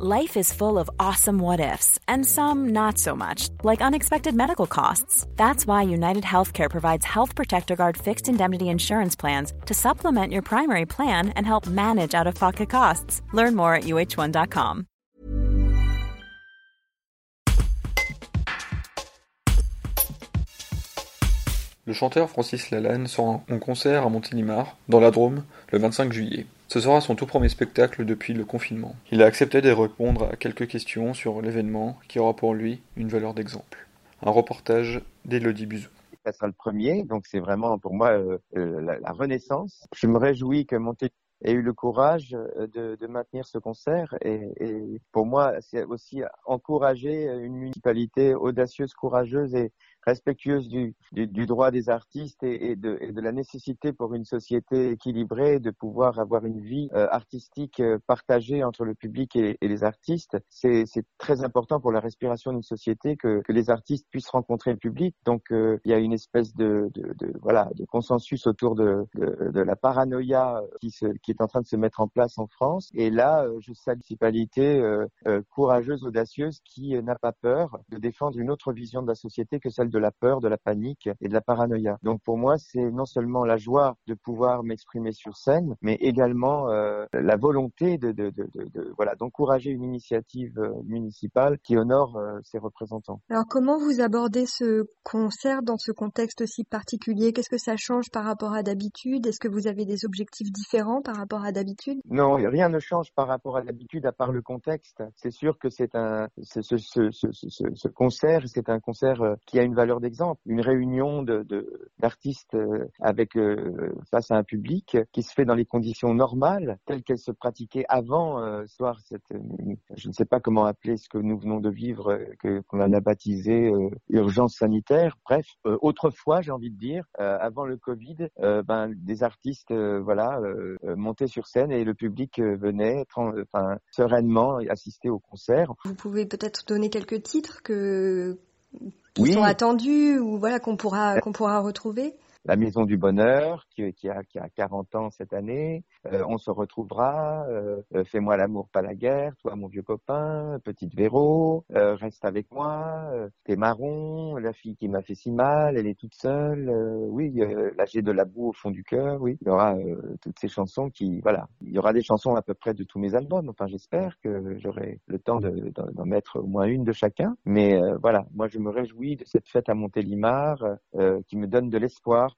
Life is full of awesome what ifs, and some not so much, like unexpected medical costs. That's why United Healthcare provides Health Protector Guard fixed indemnity insurance plans to supplement your primary plan and help manage out of pocket costs. Learn more at uh1.com. Le chanteur Francis Lalanne sera en concert à Montélimar, dans la Drôme, le 25 juillet. Ce sera son tout premier spectacle depuis le confinement. Il a accepté de répondre à quelques questions sur l'événement qui aura pour lui une valeur d'exemple. Un reportage d'Élodie Buzou. Ça sera le premier, donc c'est vraiment pour moi euh, euh, la, renaissance. Je me réjouis que Monté ait eu le courage euh, de, maintenir ce concert et, et pour moi c'est aussi encourager une municipalité audacieuse, courageuse et, respectueuse du, du, droit des artistes et, de, et, de, la nécessité pour une société équilibrée de pouvoir avoir une vie euh, artistique euh, partagée entre le public et, et les artistes. C'est très important pour la respiration d'une société que, que, les artistes puissent rencontrer le public. Donc euh, il y a une espèce de, de, de, voilà de consensus autour de, de, la paranoïa qui, se, qui est en train de se mettre en place en France. Et là, je salue une municipalité courageuse, audacieuse, qui n'a pas peur de défendre une autre vision de la société que celle de de la peur, de la panique et de la paranoïa. Donc pour moi, c'est non seulement la joie de pouvoir m'exprimer sur scène, mais également euh, la volonté de, de, de, de voilà d'encourager une initiative euh, municipale qui honore euh, ses représentants. Alors comment vous abordez ce concert dans ce contexte aussi particulier? Qu'est-ce que ça change par rapport à d'habitude? Est-ce que vous avez des objectifs différents par rapport à d'habitude? Non, rien ne change par rapport à d'habitude à part le contexte. C'est sûr que c'est un ce, ce, ce, ce concert, c'est un concert qui a une valeur d'exemple. Une réunion d'artistes euh, euh, face à un public qui se fait dans les conditions normales, telles qu'elles se pratiquaient avant euh, soir je ne sais pas comment appeler ce que nous venons de vivre, qu'on a baptisé urgence sanitaire. Bref, autrefois, j'ai envie de dire, avant le Covid, ben des artistes, montaient sur scène et le public venait, sereinement assister au concert. Vous pouvez peut-être donner quelques titres que qui sont attendus ou voilà qu'on pourra qu'on pourra retrouver la Maison du Bonheur, qui, qui, a, qui a 40 ans cette année. Euh, on se retrouvera. Euh, euh, Fais-moi l'amour, pas la guerre. Toi, mon vieux copain. Petite Véro. reste avec moi. T'es marron. La fille qui m'a fait si mal. Elle est toute seule. oui, là j'ai de la boue au fond du cœur. Oui, il y aura toutes ces chansons qui, voilà, il y aura des chansons à peu près de tous mes albums. Enfin, j'espère que j'aurai le temps d'en mettre au moins une de chacun. Mais voilà, moi je me réjouis de cette fête à Montélimar qui me donne de l'espoir